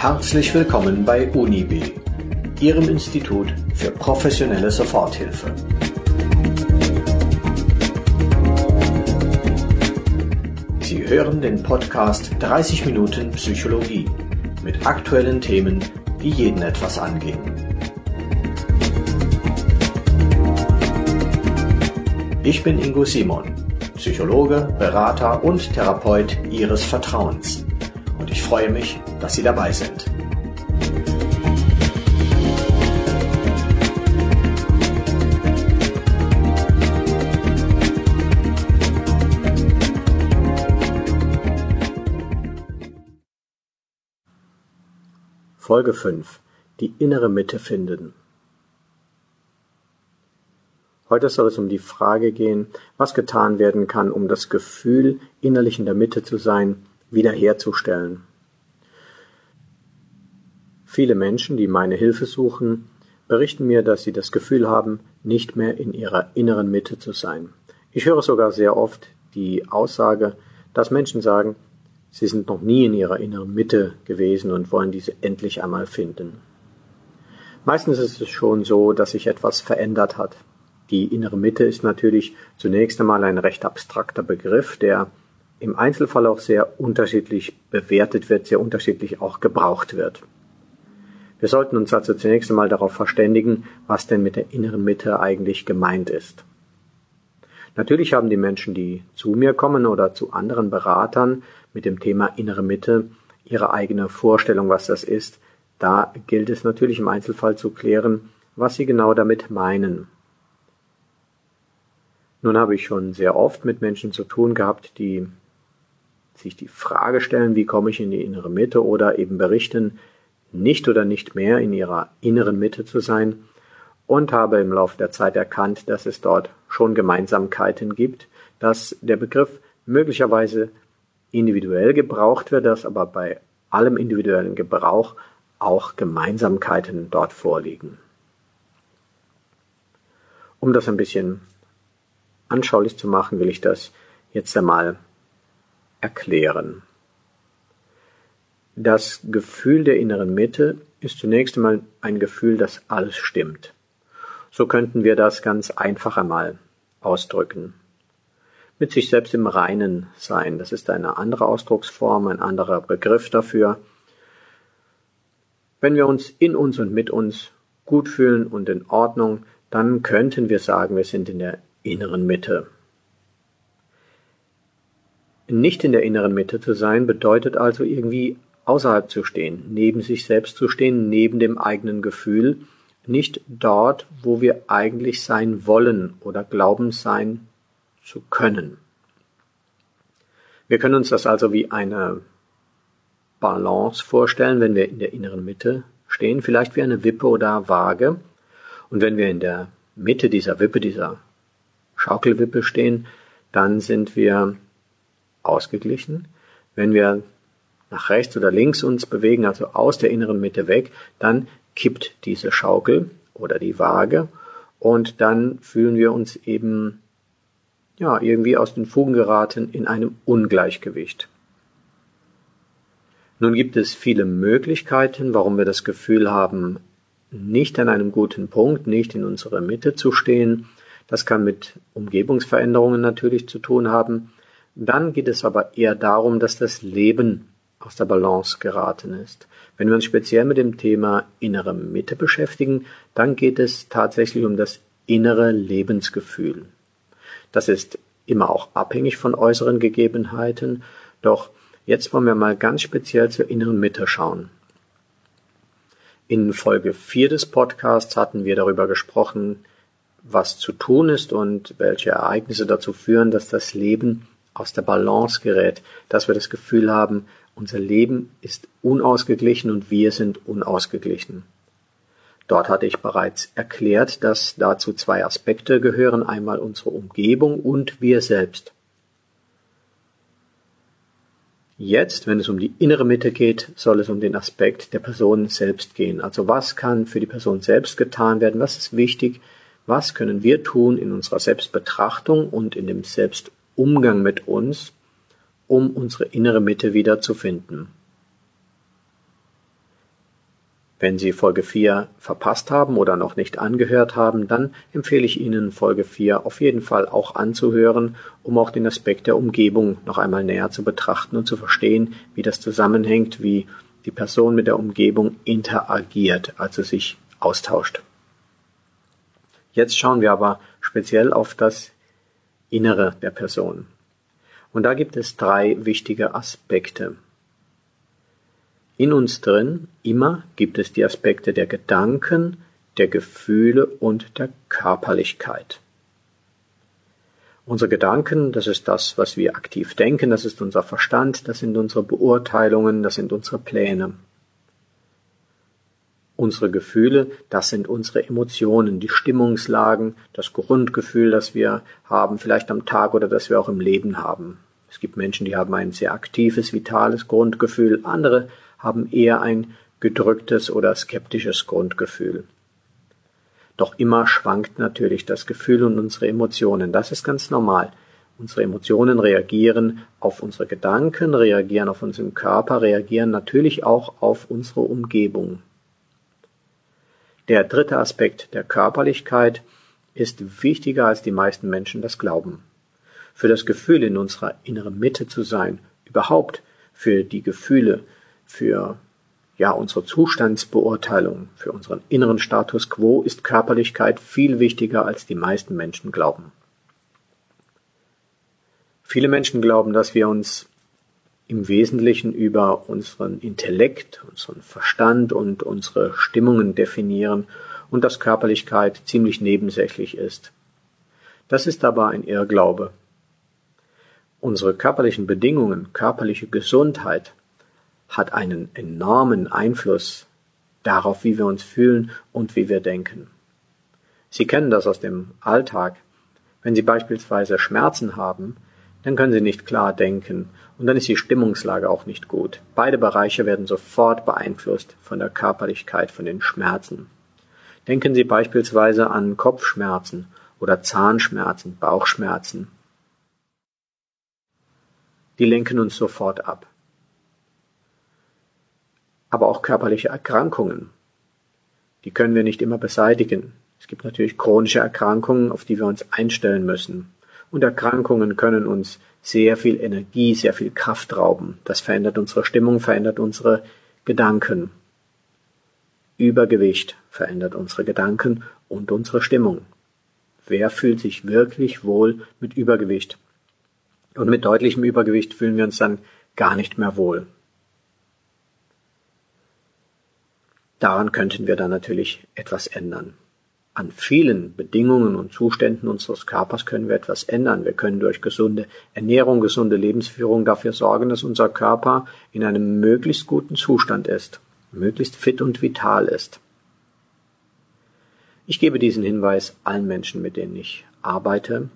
Herzlich willkommen bei UNIB, Ihrem Institut für professionelle Soforthilfe. Sie hören den Podcast 30 Minuten Psychologie mit aktuellen Themen, die jeden etwas angehen. Ich bin Ingo Simon, Psychologe, Berater und Therapeut Ihres Vertrauens. Freue mich, dass Sie dabei sind. Folge 5. Die innere Mitte finden. Heute soll es um die Frage gehen, was getan werden kann, um das Gefühl, innerlich in der Mitte zu sein, wiederherzustellen. Viele Menschen, die meine Hilfe suchen, berichten mir, dass sie das Gefühl haben, nicht mehr in ihrer inneren Mitte zu sein. Ich höre sogar sehr oft die Aussage, dass Menschen sagen, sie sind noch nie in ihrer inneren Mitte gewesen und wollen diese endlich einmal finden. Meistens ist es schon so, dass sich etwas verändert hat. Die innere Mitte ist natürlich zunächst einmal ein recht abstrakter Begriff, der im Einzelfall auch sehr unterschiedlich bewertet wird, sehr unterschiedlich auch gebraucht wird. Wir sollten uns also zunächst einmal darauf verständigen, was denn mit der inneren Mitte eigentlich gemeint ist. Natürlich haben die Menschen, die zu mir kommen oder zu anderen Beratern mit dem Thema innere Mitte, ihre eigene Vorstellung, was das ist. Da gilt es natürlich im Einzelfall zu klären, was sie genau damit meinen. Nun habe ich schon sehr oft mit Menschen zu tun gehabt, die sich die Frage stellen, wie komme ich in die innere Mitte oder eben berichten, nicht oder nicht mehr in ihrer inneren Mitte zu sein und habe im Laufe der Zeit erkannt, dass es dort schon Gemeinsamkeiten gibt, dass der Begriff möglicherweise individuell gebraucht wird, dass aber bei allem individuellen Gebrauch auch Gemeinsamkeiten dort vorliegen. Um das ein bisschen anschaulich zu machen, will ich das jetzt einmal erklären. Das Gefühl der inneren Mitte ist zunächst einmal ein Gefühl, dass alles stimmt. So könnten wir das ganz einfach einmal ausdrücken. Mit sich selbst im Reinen sein, das ist eine andere Ausdrucksform, ein anderer Begriff dafür. Wenn wir uns in uns und mit uns gut fühlen und in Ordnung, dann könnten wir sagen, wir sind in der inneren Mitte. Nicht in der inneren Mitte zu sein bedeutet also irgendwie außerhalb zu stehen, neben sich selbst zu stehen, neben dem eigenen Gefühl, nicht dort, wo wir eigentlich sein wollen oder glauben sein zu können. Wir können uns das also wie eine Balance vorstellen, wenn wir in der inneren Mitte stehen, vielleicht wie eine Wippe oder Waage. Und wenn wir in der Mitte dieser Wippe, dieser Schaukelwippe stehen, dann sind wir ausgeglichen. Wenn wir nach rechts oder links uns bewegen, also aus der inneren Mitte weg, dann kippt diese Schaukel oder die Waage und dann fühlen wir uns eben ja irgendwie aus den Fugen geraten in einem Ungleichgewicht. Nun gibt es viele Möglichkeiten, warum wir das Gefühl haben, nicht an einem guten Punkt, nicht in unserer Mitte zu stehen. Das kann mit Umgebungsveränderungen natürlich zu tun haben. Dann geht es aber eher darum, dass das Leben aus der Balance geraten ist. Wenn wir uns speziell mit dem Thema innere Mitte beschäftigen, dann geht es tatsächlich um das innere Lebensgefühl. Das ist immer auch abhängig von äußeren Gegebenheiten, doch jetzt wollen wir mal ganz speziell zur inneren Mitte schauen. In Folge 4 des Podcasts hatten wir darüber gesprochen, was zu tun ist und welche Ereignisse dazu führen, dass das Leben aus der Balance gerät, dass wir das Gefühl haben, unser Leben ist unausgeglichen und wir sind unausgeglichen. Dort hatte ich bereits erklärt, dass dazu zwei Aspekte gehören, einmal unsere Umgebung und wir selbst. Jetzt, wenn es um die innere Mitte geht, soll es um den Aspekt der Person selbst gehen. Also was kann für die Person selbst getan werden? Was ist wichtig? Was können wir tun in unserer Selbstbetrachtung und in dem Selbst Umgang mit uns, um unsere innere Mitte wieder zu finden. Wenn Sie Folge 4 verpasst haben oder noch nicht angehört haben, dann empfehle ich Ihnen Folge 4 auf jeden Fall auch anzuhören, um auch den Aspekt der Umgebung noch einmal näher zu betrachten und zu verstehen, wie das zusammenhängt, wie die Person mit der Umgebung interagiert, also sich austauscht. Jetzt schauen wir aber speziell auf das Innere der Person. Und da gibt es drei wichtige Aspekte. In uns drin immer gibt es die Aspekte der Gedanken, der Gefühle und der Körperlichkeit. Unsere Gedanken, das ist das, was wir aktiv denken, das ist unser Verstand, das sind unsere Beurteilungen, das sind unsere Pläne. Unsere Gefühle, das sind unsere Emotionen, die Stimmungslagen, das Grundgefühl, das wir haben, vielleicht am Tag oder das wir auch im Leben haben. Es gibt Menschen, die haben ein sehr aktives, vitales Grundgefühl, andere haben eher ein gedrücktes oder skeptisches Grundgefühl. Doch immer schwankt natürlich das Gefühl und unsere Emotionen. Das ist ganz normal. Unsere Emotionen reagieren auf unsere Gedanken, reagieren auf unseren Körper, reagieren natürlich auch auf unsere Umgebung. Der dritte Aspekt der Körperlichkeit ist wichtiger als die meisten Menschen das glauben. Für das Gefühl in unserer inneren Mitte zu sein, überhaupt für die Gefühle, für ja unsere Zustandsbeurteilung, für unseren inneren Status quo ist Körperlichkeit viel wichtiger als die meisten Menschen glauben. Viele Menschen glauben, dass wir uns im Wesentlichen über unseren Intellekt, unseren Verstand und unsere Stimmungen definieren und dass Körperlichkeit ziemlich nebensächlich ist. Das ist aber ein Irrglaube. Unsere körperlichen Bedingungen, körperliche Gesundheit hat einen enormen Einfluss darauf, wie wir uns fühlen und wie wir denken. Sie kennen das aus dem Alltag. Wenn Sie beispielsweise Schmerzen haben, dann können Sie nicht klar denken und dann ist die Stimmungslage auch nicht gut. Beide Bereiche werden sofort beeinflusst von der Körperlichkeit, von den Schmerzen. Denken Sie beispielsweise an Kopfschmerzen oder Zahnschmerzen, Bauchschmerzen. Die lenken uns sofort ab aber auch körperliche Erkrankungen. Die können wir nicht immer beseitigen. Es gibt natürlich chronische Erkrankungen, auf die wir uns einstellen müssen. Und Erkrankungen können uns sehr viel Energie, sehr viel Kraft rauben. Das verändert unsere Stimmung, verändert unsere Gedanken. Übergewicht verändert unsere Gedanken und unsere Stimmung. Wer fühlt sich wirklich wohl mit Übergewicht? Und mit deutlichem Übergewicht fühlen wir uns dann gar nicht mehr wohl. Daran könnten wir dann natürlich etwas ändern. An vielen Bedingungen und Zuständen unseres Körpers können wir etwas ändern. Wir können durch gesunde Ernährung, gesunde Lebensführung dafür sorgen, dass unser Körper in einem möglichst guten Zustand ist, möglichst fit und vital ist. Ich gebe diesen Hinweis allen Menschen, mit denen ich arbeite,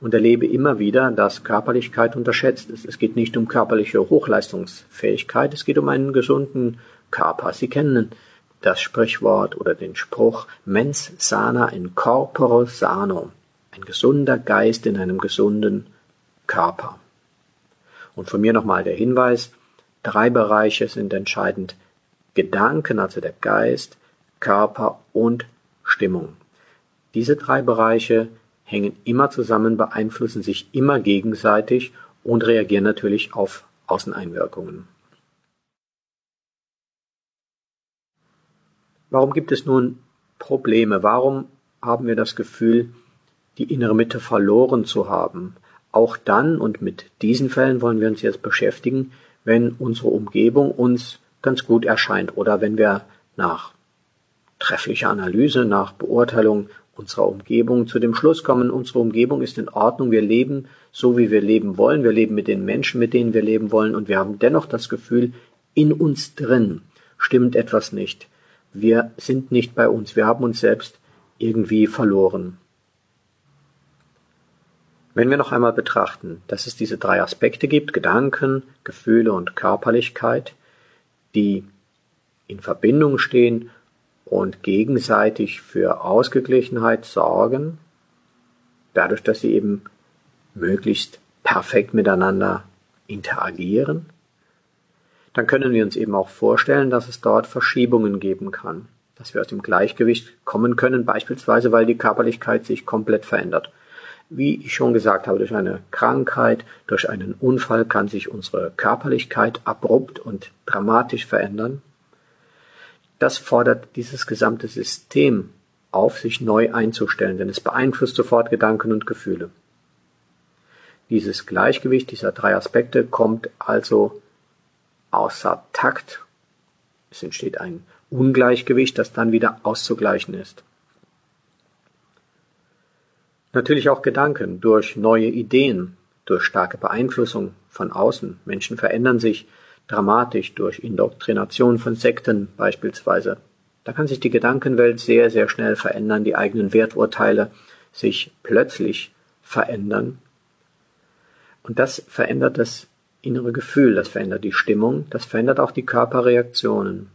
und erlebe immer wieder, dass Körperlichkeit unterschätzt ist. Es geht nicht um körperliche Hochleistungsfähigkeit, es geht um einen gesunden Körper. Sie kennen das Sprichwort oder den Spruch mens sana in corpore sano, ein gesunder Geist in einem gesunden Körper. Und von mir nochmal der Hinweis, drei Bereiche sind entscheidend. Gedanken, also der Geist, Körper und Stimmung. Diese drei Bereiche hängen immer zusammen, beeinflussen sich immer gegenseitig und reagieren natürlich auf Außeneinwirkungen. Warum gibt es nun Probleme? Warum haben wir das Gefühl, die innere Mitte verloren zu haben? Auch dann, und mit diesen Fällen wollen wir uns jetzt beschäftigen, wenn unsere Umgebung uns ganz gut erscheint oder wenn wir nach trefflicher Analyse, nach Beurteilung unserer Umgebung zu dem Schluss kommen, unsere Umgebung ist in Ordnung, wir leben so, wie wir leben wollen, wir leben mit den Menschen, mit denen wir leben wollen und wir haben dennoch das Gefühl, in uns drin stimmt etwas nicht wir sind nicht bei uns, wir haben uns selbst irgendwie verloren. Wenn wir noch einmal betrachten, dass es diese drei Aspekte gibt, Gedanken, Gefühle und Körperlichkeit, die in Verbindung stehen und gegenseitig für Ausgeglichenheit sorgen, dadurch, dass sie eben möglichst perfekt miteinander interagieren, dann können wir uns eben auch vorstellen, dass es dort Verschiebungen geben kann, dass wir aus dem Gleichgewicht kommen können, beispielsweise weil die Körperlichkeit sich komplett verändert. Wie ich schon gesagt habe, durch eine Krankheit, durch einen Unfall kann sich unsere Körperlichkeit abrupt und dramatisch verändern. Das fordert dieses gesamte System auf, sich neu einzustellen, denn es beeinflusst sofort Gedanken und Gefühle. Dieses Gleichgewicht dieser drei Aspekte kommt also außer Takt. Es entsteht ein Ungleichgewicht, das dann wieder auszugleichen ist. Natürlich auch Gedanken durch neue Ideen, durch starke Beeinflussung von außen. Menschen verändern sich dramatisch durch Indoktrination von Sekten beispielsweise. Da kann sich die Gedankenwelt sehr, sehr schnell verändern, die eigenen Werturteile sich plötzlich verändern. Und das verändert das innere Gefühl, das verändert die Stimmung, das verändert auch die Körperreaktionen.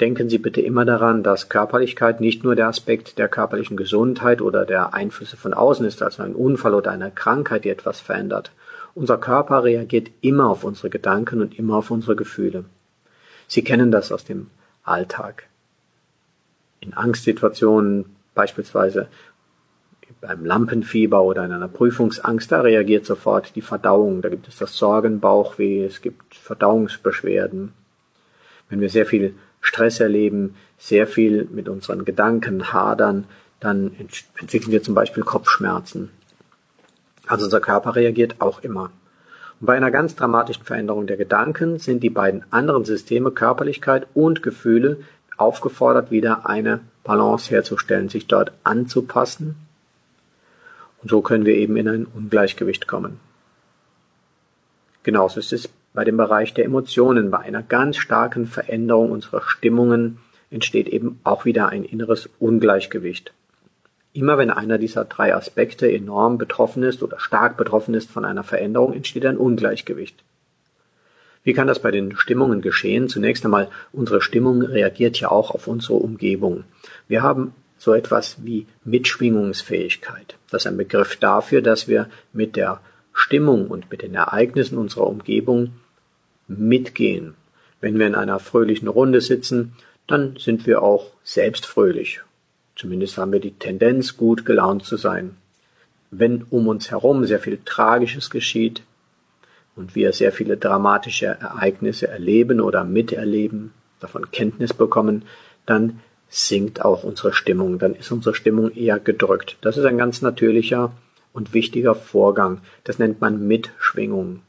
Denken Sie bitte immer daran, dass Körperlichkeit nicht nur der Aspekt der körperlichen Gesundheit oder der Einflüsse von außen ist, also ein Unfall oder eine Krankheit, die etwas verändert. Unser Körper reagiert immer auf unsere Gedanken und immer auf unsere Gefühle. Sie kennen das aus dem Alltag. In Angstsituationen beispielsweise beim Lampenfieber oder in einer Prüfungsangst, da reagiert sofort die Verdauung. Da gibt es das Sorgenbauchweh, es gibt Verdauungsbeschwerden. Wenn wir sehr viel Stress erleben, sehr viel mit unseren Gedanken hadern, dann entwickeln wir zum Beispiel Kopfschmerzen. Also unser Körper reagiert auch immer. Und bei einer ganz dramatischen Veränderung der Gedanken sind die beiden anderen Systeme Körperlichkeit und Gefühle aufgefordert, wieder eine Balance herzustellen, sich dort anzupassen. Und so können wir eben in ein Ungleichgewicht kommen. Genauso ist es bei dem Bereich der Emotionen, bei einer ganz starken Veränderung unserer Stimmungen entsteht eben auch wieder ein inneres Ungleichgewicht. Immer wenn einer dieser drei Aspekte enorm betroffen ist oder stark betroffen ist von einer Veränderung, entsteht ein Ungleichgewicht. Wie kann das bei den Stimmungen geschehen? Zunächst einmal, unsere Stimmung reagiert ja auch auf unsere Umgebung. Wir haben so etwas wie Mitschwingungsfähigkeit. Das ist ein Begriff dafür, dass wir mit der Stimmung und mit den Ereignissen unserer Umgebung mitgehen. Wenn wir in einer fröhlichen Runde sitzen, dann sind wir auch selbst fröhlich. Zumindest haben wir die Tendenz, gut gelaunt zu sein. Wenn um uns herum sehr viel Tragisches geschieht und wir sehr viele dramatische Ereignisse erleben oder miterleben, davon Kenntnis bekommen, dann sinkt auch unsere Stimmung, dann ist unsere Stimmung eher gedrückt. Das ist ein ganz natürlicher und wichtiger Vorgang. Das nennt man Mitschwingung.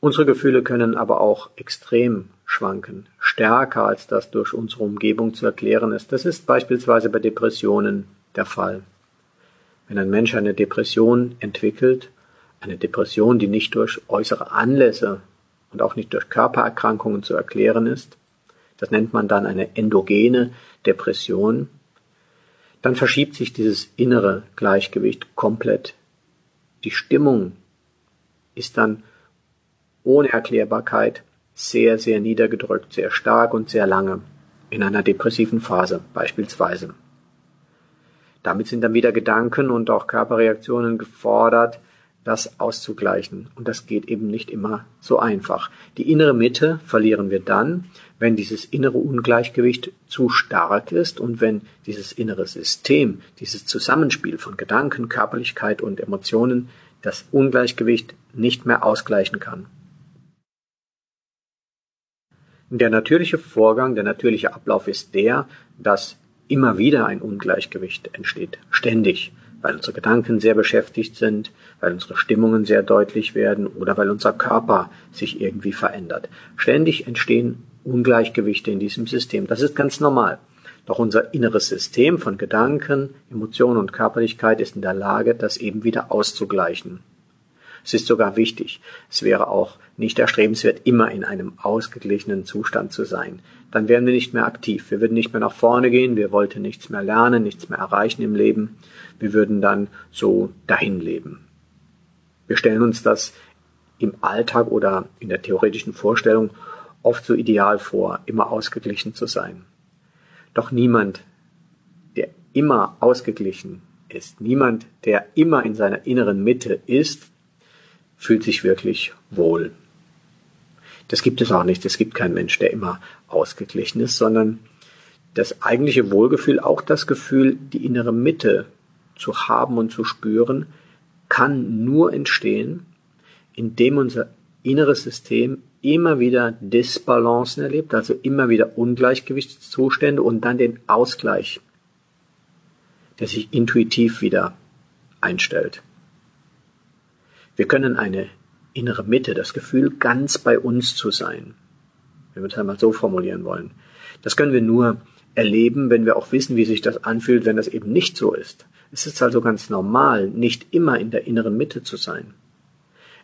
Unsere Gefühle können aber auch extrem schwanken, stärker als das durch unsere Umgebung zu erklären ist. Das ist beispielsweise bei Depressionen der Fall. Wenn ein Mensch eine Depression entwickelt, eine Depression, die nicht durch äußere Anlässe und auch nicht durch Körpererkrankungen zu erklären ist, das nennt man dann eine endogene Depression, dann verschiebt sich dieses innere Gleichgewicht komplett. Die Stimmung ist dann ohne Erklärbarkeit sehr, sehr niedergedrückt, sehr stark und sehr lange, in einer depressiven Phase beispielsweise. Damit sind dann wieder Gedanken und auch Körperreaktionen gefordert, das auszugleichen. Und das geht eben nicht immer so einfach. Die innere Mitte verlieren wir dann, wenn dieses innere Ungleichgewicht zu stark ist und wenn dieses innere System, dieses Zusammenspiel von Gedanken, Körperlichkeit und Emotionen das Ungleichgewicht nicht mehr ausgleichen kann. Der natürliche Vorgang, der natürliche Ablauf ist der, dass immer wieder ein Ungleichgewicht entsteht, ständig, weil unsere Gedanken sehr beschäftigt sind, weil unsere Stimmungen sehr deutlich werden oder weil unser Körper sich irgendwie verändert. Ständig entstehen Ungleichgewichte in diesem System. Das ist ganz normal. Doch unser inneres System von Gedanken, Emotionen und Körperlichkeit ist in der Lage, das eben wieder auszugleichen. Es ist sogar wichtig. Es wäre auch nicht erstrebenswert, immer in einem ausgeglichenen Zustand zu sein. Dann wären wir nicht mehr aktiv. Wir würden nicht mehr nach vorne gehen. Wir wollten nichts mehr lernen, nichts mehr erreichen im Leben. Wir würden dann so dahin leben. Wir stellen uns das im Alltag oder in der theoretischen Vorstellung oft so ideal vor, immer ausgeglichen zu sein. Doch niemand, der immer ausgeglichen ist, niemand, der immer in seiner inneren Mitte ist, fühlt sich wirklich wohl. Das gibt es auch nicht. Es gibt keinen Mensch, der immer ausgeglichen ist, sondern das eigentliche Wohlgefühl, auch das Gefühl, die innere Mitte zu haben und zu spüren, kann nur entstehen, indem unser inneres System immer wieder Disbalancen erlebt, also immer wieder Ungleichgewichtszustände und dann den Ausgleich, der sich intuitiv wieder einstellt. Wir können eine innere Mitte, das Gefühl, ganz bei uns zu sein, wenn wir es einmal so formulieren wollen. Das können wir nur erleben, wenn wir auch wissen, wie sich das anfühlt, wenn das eben nicht so ist. Es ist also ganz normal, nicht immer in der inneren Mitte zu sein.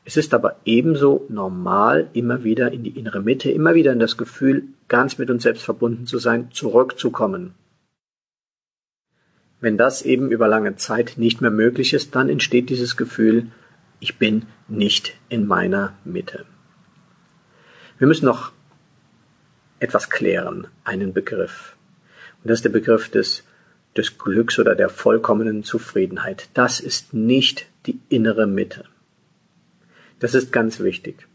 Es ist aber ebenso normal, immer wieder in die innere Mitte, immer wieder in das Gefühl, ganz mit uns selbst verbunden zu sein, zurückzukommen. Wenn das eben über lange Zeit nicht mehr möglich ist, dann entsteht dieses Gefühl, ich bin nicht in meiner Mitte. Wir müssen noch etwas klären, einen Begriff. Und das ist der Begriff des, des Glücks oder der vollkommenen Zufriedenheit. Das ist nicht die innere Mitte. Das ist ganz wichtig.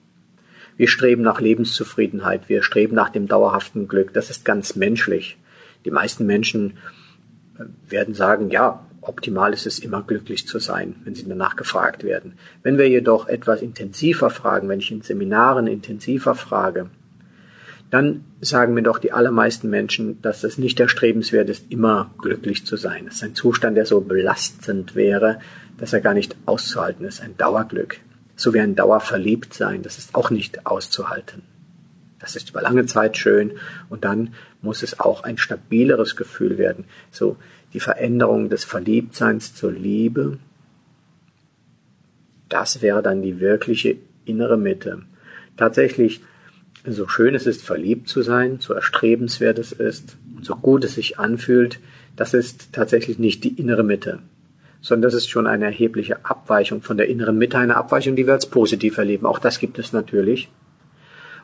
Wir streben nach Lebenszufriedenheit, wir streben nach dem dauerhaften Glück. Das ist ganz menschlich. Die meisten Menschen äh, werden sagen, ja, optimal ist es immer glücklich zu sein, wenn sie danach gefragt werden. Wenn wir jedoch etwas intensiver fragen, wenn ich in Seminaren intensiver frage, dann sagen mir doch die allermeisten Menschen, dass es nicht erstrebenswert ist, immer glücklich zu sein. Es ist ein Zustand, der so belastend wäre, dass er gar nicht auszuhalten ist, ein Dauerglück so wie ein Dauerverliebtsein, das ist auch nicht auszuhalten. Das ist über lange Zeit schön und dann muss es auch ein stabileres Gefühl werden. So die Veränderung des Verliebtseins zur Liebe, das wäre dann die wirkliche innere Mitte. Tatsächlich, so schön es ist, verliebt zu sein, so erstrebenswert es ist und so gut es sich anfühlt, das ist tatsächlich nicht die innere Mitte sondern das ist schon eine erhebliche Abweichung von der inneren Mitte, eine Abweichung, die wir als positiv erleben. Auch das gibt es natürlich.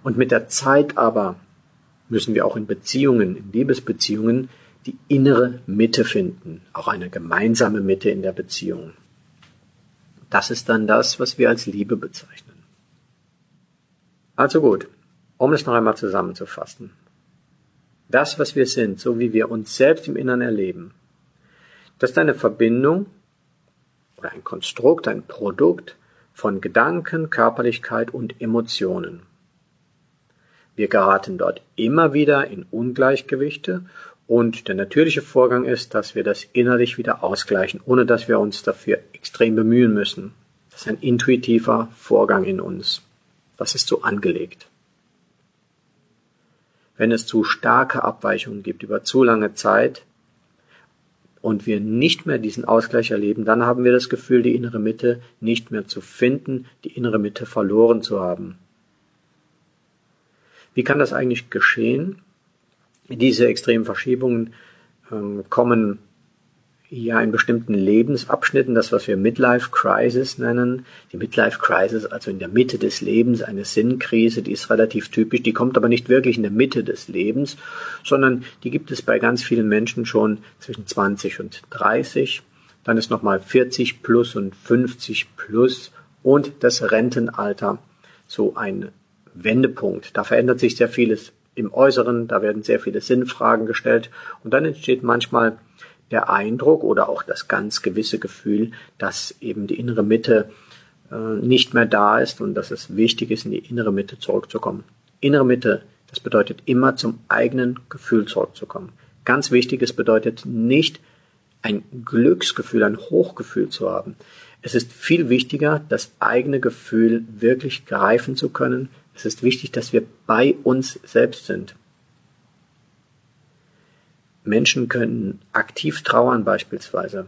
Und mit der Zeit aber müssen wir auch in Beziehungen, in Liebesbeziehungen, die innere Mitte finden, auch eine gemeinsame Mitte in der Beziehung. Das ist dann das, was wir als Liebe bezeichnen. Also gut, um es noch einmal zusammenzufassen. Das, was wir sind, so wie wir uns selbst im Innern erleben, das ist eine Verbindung oder ein Konstrukt, ein Produkt von Gedanken, Körperlichkeit und Emotionen. Wir geraten dort immer wieder in Ungleichgewichte und der natürliche Vorgang ist, dass wir das innerlich wieder ausgleichen, ohne dass wir uns dafür extrem bemühen müssen. Das ist ein intuitiver Vorgang in uns. Das ist so angelegt. Wenn es zu starke Abweichungen gibt über zu lange Zeit, und wir nicht mehr diesen Ausgleich erleben, dann haben wir das Gefühl, die innere Mitte nicht mehr zu finden, die innere Mitte verloren zu haben. Wie kann das eigentlich geschehen? Diese extremen Verschiebungen ähm, kommen ja in bestimmten Lebensabschnitten, das was wir Midlife Crisis nennen. Die Midlife Crisis, also in der Mitte des Lebens, eine Sinnkrise, die ist relativ typisch, die kommt aber nicht wirklich in der Mitte des Lebens, sondern die gibt es bei ganz vielen Menschen schon zwischen 20 und 30. Dann ist nochmal 40 plus und 50 plus und das Rentenalter so ein Wendepunkt. Da verändert sich sehr vieles im Äußeren, da werden sehr viele Sinnfragen gestellt und dann entsteht manchmal der Eindruck oder auch das ganz gewisse Gefühl, dass eben die innere Mitte äh, nicht mehr da ist und dass es wichtig ist, in die innere Mitte zurückzukommen. Innere Mitte, das bedeutet immer zum eigenen Gefühl zurückzukommen. Ganz wichtig, es bedeutet nicht ein Glücksgefühl, ein Hochgefühl zu haben. Es ist viel wichtiger, das eigene Gefühl wirklich greifen zu können. Es ist wichtig, dass wir bei uns selbst sind. Menschen können aktiv trauern beispielsweise.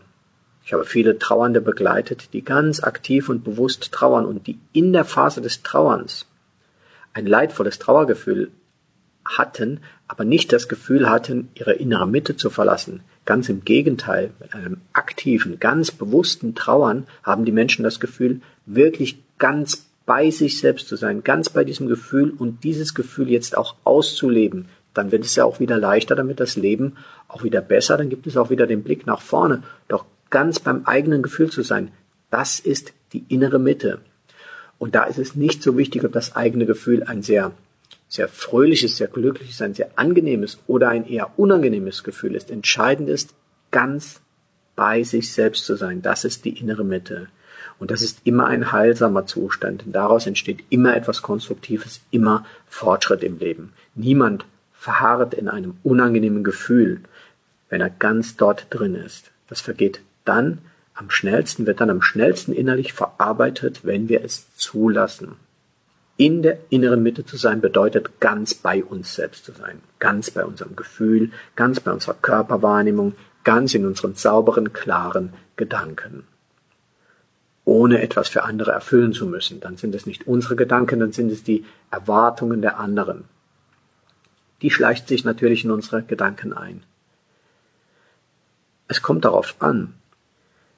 Ich habe viele Trauernde begleitet, die ganz aktiv und bewusst trauern und die in der Phase des Trauerns ein leidvolles Trauergefühl hatten, aber nicht das Gefühl hatten, ihre innere Mitte zu verlassen. Ganz im Gegenteil, mit einem aktiven, ganz bewussten Trauern haben die Menschen das Gefühl, wirklich ganz bei sich selbst zu sein, ganz bei diesem Gefühl und dieses Gefühl jetzt auch auszuleben, dann wird es ja auch wieder leichter, damit das Leben auch wieder besser, dann gibt es auch wieder den Blick nach vorne, doch ganz beim eigenen Gefühl zu sein. Das ist die innere Mitte. Und da ist es nicht so wichtig, ob das eigene Gefühl ein sehr, sehr fröhliches, sehr glückliches, ein sehr angenehmes oder ein eher unangenehmes Gefühl ist. Entscheidend ist, ganz bei sich selbst zu sein. Das ist die innere Mitte. Und das ist immer ein heilsamer Zustand. Und daraus entsteht immer etwas Konstruktives, immer Fortschritt im Leben. Niemand verharrt in einem unangenehmen Gefühl, wenn er ganz dort drin ist. Das vergeht dann am schnellsten, wird dann am schnellsten innerlich verarbeitet, wenn wir es zulassen. In der inneren Mitte zu sein bedeutet ganz bei uns selbst zu sein, ganz bei unserem Gefühl, ganz bei unserer Körperwahrnehmung, ganz in unseren sauberen, klaren Gedanken. Ohne etwas für andere erfüllen zu müssen. Dann sind es nicht unsere Gedanken, dann sind es die Erwartungen der anderen. Die schleicht sich natürlich in unsere Gedanken ein. Es kommt darauf an,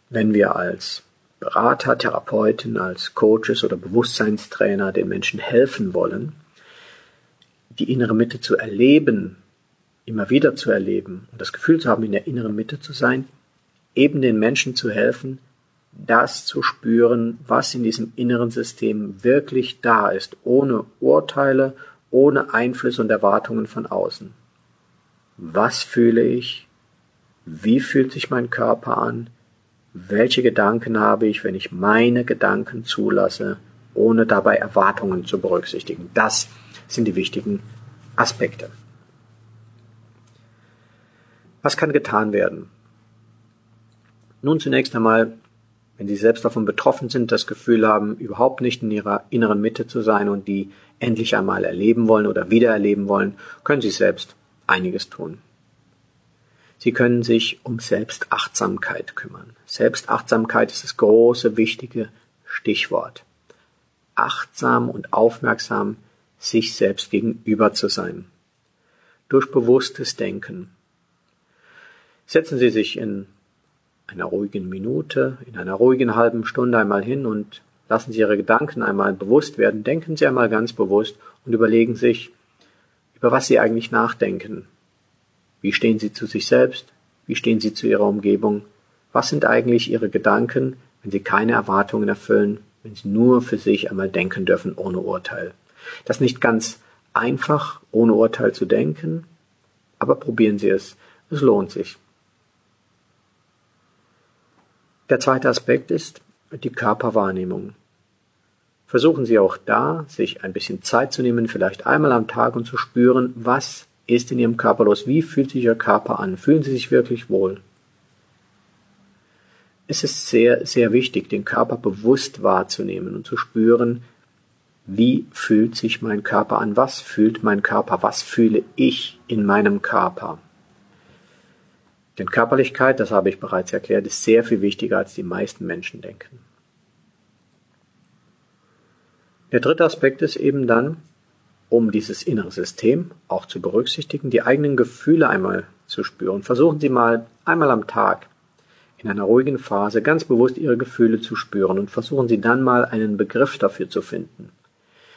wenn wir als Berater, Therapeuten, als Coaches oder Bewusstseinstrainer den Menschen helfen wollen, die innere Mitte zu erleben, immer wieder zu erleben und das Gefühl zu haben, in der inneren Mitte zu sein, eben den Menschen zu helfen, das zu spüren, was in diesem inneren System wirklich da ist, ohne Urteile, ohne Einflüsse und Erwartungen von außen. Was fühle ich? Wie fühlt sich mein Körper an? Welche Gedanken habe ich, wenn ich meine Gedanken zulasse, ohne dabei Erwartungen zu berücksichtigen? Das sind die wichtigen Aspekte. Was kann getan werden? Nun zunächst einmal, wenn Sie selbst davon betroffen sind, das Gefühl haben, überhaupt nicht in Ihrer inneren Mitte zu sein und die endlich einmal erleben wollen oder wiedererleben wollen, können Sie selbst einiges tun. Sie können sich um Selbstachtsamkeit kümmern. Selbstachtsamkeit ist das große, wichtige Stichwort. Achtsam und aufmerksam sich selbst gegenüber zu sein. Durch bewusstes Denken. Setzen Sie sich in einer ruhigen Minute, in einer ruhigen halben Stunde einmal hin und lassen Sie Ihre Gedanken einmal bewusst werden. Denken Sie einmal ganz bewusst und überlegen sich, über was Sie eigentlich nachdenken, wie stehen Sie zu sich selbst? Wie stehen Sie zu Ihrer Umgebung? Was sind eigentlich Ihre Gedanken, wenn Sie keine Erwartungen erfüllen, wenn Sie nur für sich einmal denken dürfen ohne Urteil? Das ist nicht ganz einfach, ohne Urteil zu denken, aber probieren Sie es. Es lohnt sich. Der zweite Aspekt ist die Körperwahrnehmung. Versuchen Sie auch da, sich ein bisschen Zeit zu nehmen, vielleicht einmal am Tag und zu spüren, was ist in Ihrem Körper los? Wie fühlt sich Ihr Körper an? Fühlen Sie sich wirklich wohl? Es ist sehr, sehr wichtig, den Körper bewusst wahrzunehmen und zu spüren, wie fühlt sich mein Körper an? Was fühlt mein Körper? Was fühle ich in meinem Körper? Denn Körperlichkeit, das habe ich bereits erklärt, ist sehr viel wichtiger, als die meisten Menschen denken. Der dritte Aspekt ist eben dann, um dieses innere System auch zu berücksichtigen, die eigenen Gefühle einmal zu spüren. Versuchen Sie mal einmal am Tag in einer ruhigen Phase ganz bewusst Ihre Gefühle zu spüren und versuchen Sie dann mal einen Begriff dafür zu finden.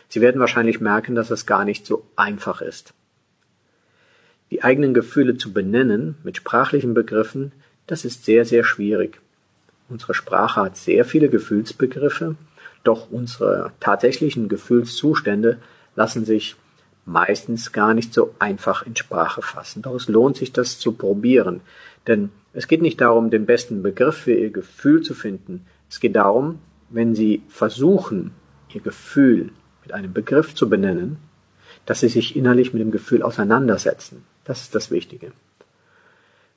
Sie werden wahrscheinlich merken, dass es gar nicht so einfach ist. Die eigenen Gefühle zu benennen mit sprachlichen Begriffen, das ist sehr, sehr schwierig. Unsere Sprache hat sehr viele Gefühlsbegriffe, doch unsere tatsächlichen Gefühlszustände lassen sich meistens gar nicht so einfach in Sprache fassen. Doch es lohnt sich, das zu probieren. Denn es geht nicht darum, den besten Begriff für Ihr Gefühl zu finden. Es geht darum, wenn Sie versuchen, Ihr Gefühl mit einem Begriff zu benennen, dass Sie sich innerlich mit dem Gefühl auseinandersetzen. Das ist das Wichtige.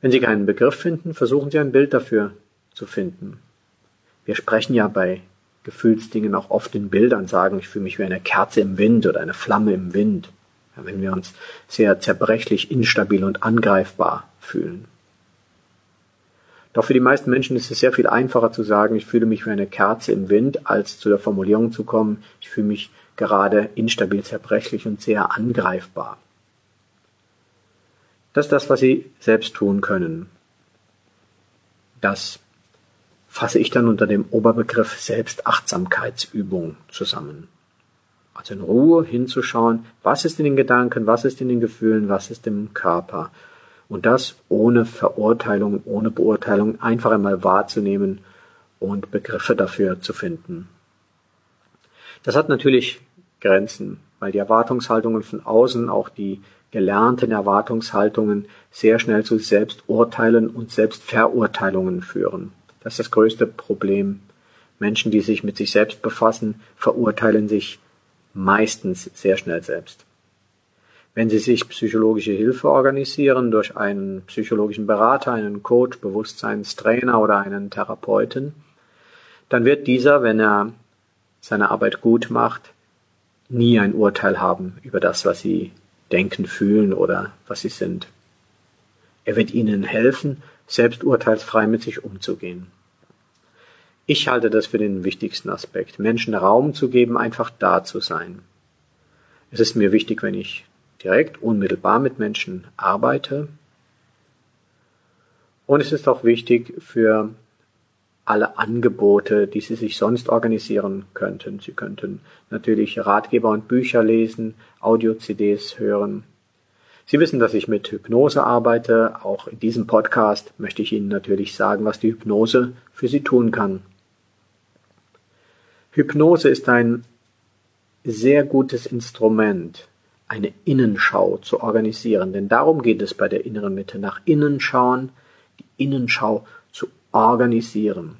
Wenn Sie keinen Begriff finden, versuchen Sie ein Bild dafür zu finden. Wir sprechen ja bei Gefühlsdingen auch oft in Bildern sagen, ich fühle mich wie eine Kerze im Wind oder eine Flamme im Wind, ja, wenn wir uns sehr zerbrechlich, instabil und angreifbar fühlen. Doch für die meisten Menschen ist es sehr viel einfacher zu sagen, ich fühle mich wie eine Kerze im Wind, als zu der Formulierung zu kommen, ich fühle mich gerade instabil, zerbrechlich und sehr angreifbar. Das ist das, was Sie selbst tun können. Das fasse ich dann unter dem Oberbegriff Selbstachtsamkeitsübung zusammen. Also in Ruhe hinzuschauen, was ist in den Gedanken, was ist in den Gefühlen, was ist im Körper. Und das ohne Verurteilung, ohne Beurteilung einfach einmal wahrzunehmen und Begriffe dafür zu finden. Das hat natürlich Grenzen, weil die Erwartungshaltungen von außen, auch die gelernten Erwartungshaltungen, sehr schnell zu Selbsturteilen und Selbstverurteilungen führen. Das ist das größte Problem. Menschen, die sich mit sich selbst befassen, verurteilen sich meistens sehr schnell selbst. Wenn Sie sich psychologische Hilfe organisieren durch einen psychologischen Berater, einen Coach, Bewusstseinstrainer oder einen Therapeuten, dann wird dieser, wenn er seine Arbeit gut macht, nie ein Urteil haben über das, was Sie denken, fühlen oder was Sie sind. Er wird Ihnen helfen, selbst urteilsfrei mit sich umzugehen. Ich halte das für den wichtigsten Aspekt, Menschen Raum zu geben, einfach da zu sein. Es ist mir wichtig, wenn ich direkt, unmittelbar mit Menschen arbeite. Und es ist auch wichtig für alle Angebote, die Sie sich sonst organisieren könnten. Sie könnten natürlich Ratgeber und Bücher lesen, Audio-CDs hören. Sie wissen, dass ich mit Hypnose arbeite. Auch in diesem Podcast möchte ich Ihnen natürlich sagen, was die Hypnose für Sie tun kann. Hypnose ist ein sehr gutes Instrument, eine Innenschau zu organisieren. Denn darum geht es bei der inneren Mitte. Nach innen schauen, die Innenschau organisieren.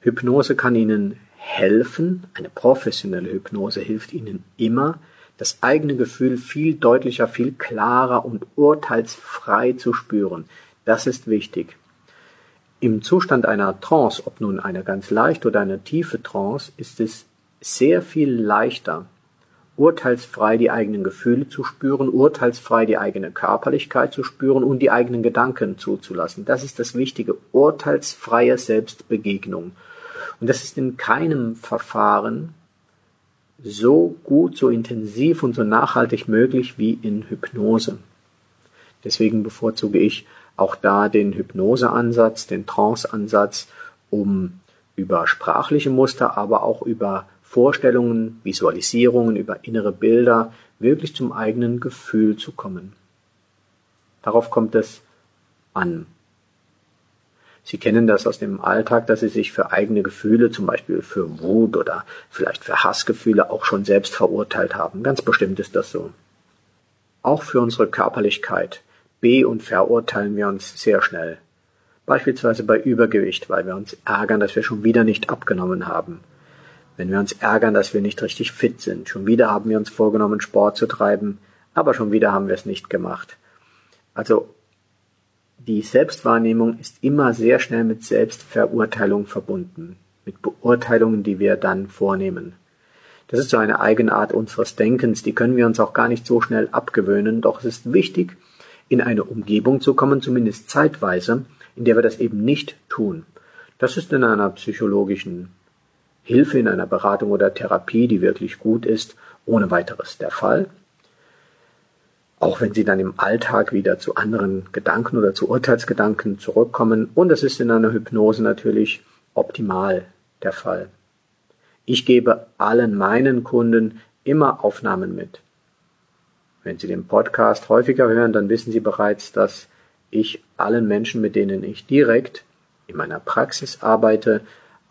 Hypnose kann Ihnen helfen, eine professionelle Hypnose hilft Ihnen immer, das eigene Gefühl viel deutlicher, viel klarer und urteilsfrei zu spüren. Das ist wichtig. Im Zustand einer Trance, ob nun eine ganz leichte oder eine tiefe Trance, ist es sehr viel leichter, urteilsfrei die eigenen Gefühle zu spüren, urteilsfrei die eigene Körperlichkeit zu spüren und die eigenen Gedanken zuzulassen. Das ist das Wichtige, urteilsfreie Selbstbegegnung. Und das ist in keinem Verfahren so gut, so intensiv und so nachhaltig möglich wie in Hypnose. Deswegen bevorzuge ich auch da den Hypnoseansatz, den Trance-Ansatz, um über sprachliche Muster, aber auch über Vorstellungen, Visualisierungen, über innere Bilder wirklich zum eigenen Gefühl zu kommen. Darauf kommt es an. Sie kennen das aus dem Alltag, dass Sie sich für eigene Gefühle, zum Beispiel für Wut oder vielleicht für Hassgefühle, auch schon selbst verurteilt haben. Ganz bestimmt ist das so. Auch für unsere Körperlichkeit be- und verurteilen wir uns sehr schnell. Beispielsweise bei Übergewicht, weil wir uns ärgern, dass wir schon wieder nicht abgenommen haben wenn wir uns ärgern, dass wir nicht richtig fit sind. Schon wieder haben wir uns vorgenommen, Sport zu treiben, aber schon wieder haben wir es nicht gemacht. Also die Selbstwahrnehmung ist immer sehr schnell mit Selbstverurteilung verbunden, mit Beurteilungen, die wir dann vornehmen. Das ist so eine eigene Art unseres Denkens, die können wir uns auch gar nicht so schnell abgewöhnen, doch es ist wichtig, in eine Umgebung zu kommen, zumindest zeitweise, in der wir das eben nicht tun. Das ist in einer psychologischen Hilfe in einer Beratung oder Therapie, die wirklich gut ist, ohne weiteres der Fall. Auch wenn sie dann im Alltag wieder zu anderen Gedanken oder zu Urteilsgedanken zurückkommen. Und das ist in einer Hypnose natürlich optimal der Fall. Ich gebe allen meinen Kunden immer Aufnahmen mit. Wenn Sie den Podcast häufiger hören, dann wissen Sie bereits, dass ich allen Menschen, mit denen ich direkt in meiner Praxis arbeite,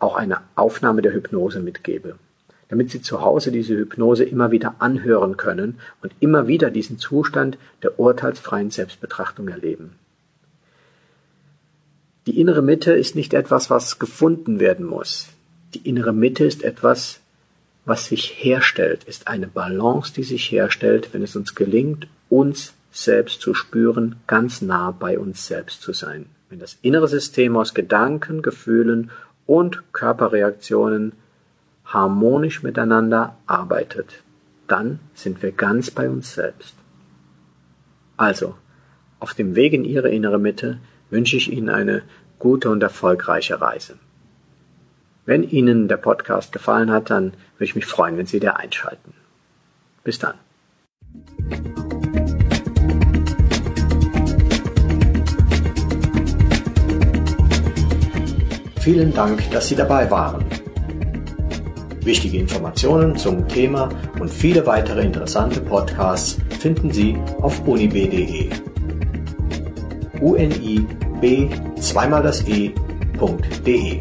auch eine Aufnahme der Hypnose mitgebe, damit Sie zu Hause diese Hypnose immer wieder anhören können und immer wieder diesen Zustand der urteilsfreien Selbstbetrachtung erleben. Die innere Mitte ist nicht etwas, was gefunden werden muss. Die innere Mitte ist etwas, was sich herstellt, ist eine Balance, die sich herstellt, wenn es uns gelingt, uns selbst zu spüren, ganz nah bei uns selbst zu sein. Wenn das innere System aus Gedanken, Gefühlen und Körperreaktionen harmonisch miteinander arbeitet, dann sind wir ganz bei uns selbst. Also, auf dem Weg in Ihre innere Mitte wünsche ich Ihnen eine gute und erfolgreiche Reise. Wenn Ihnen der Podcast gefallen hat, dann würde ich mich freuen, wenn Sie wieder einschalten. Bis dann. Vielen Dank, dass Sie dabei waren. Wichtige Informationen zum Thema und viele weitere interessante Podcasts finden Sie auf unib.de. unib 2 das e.de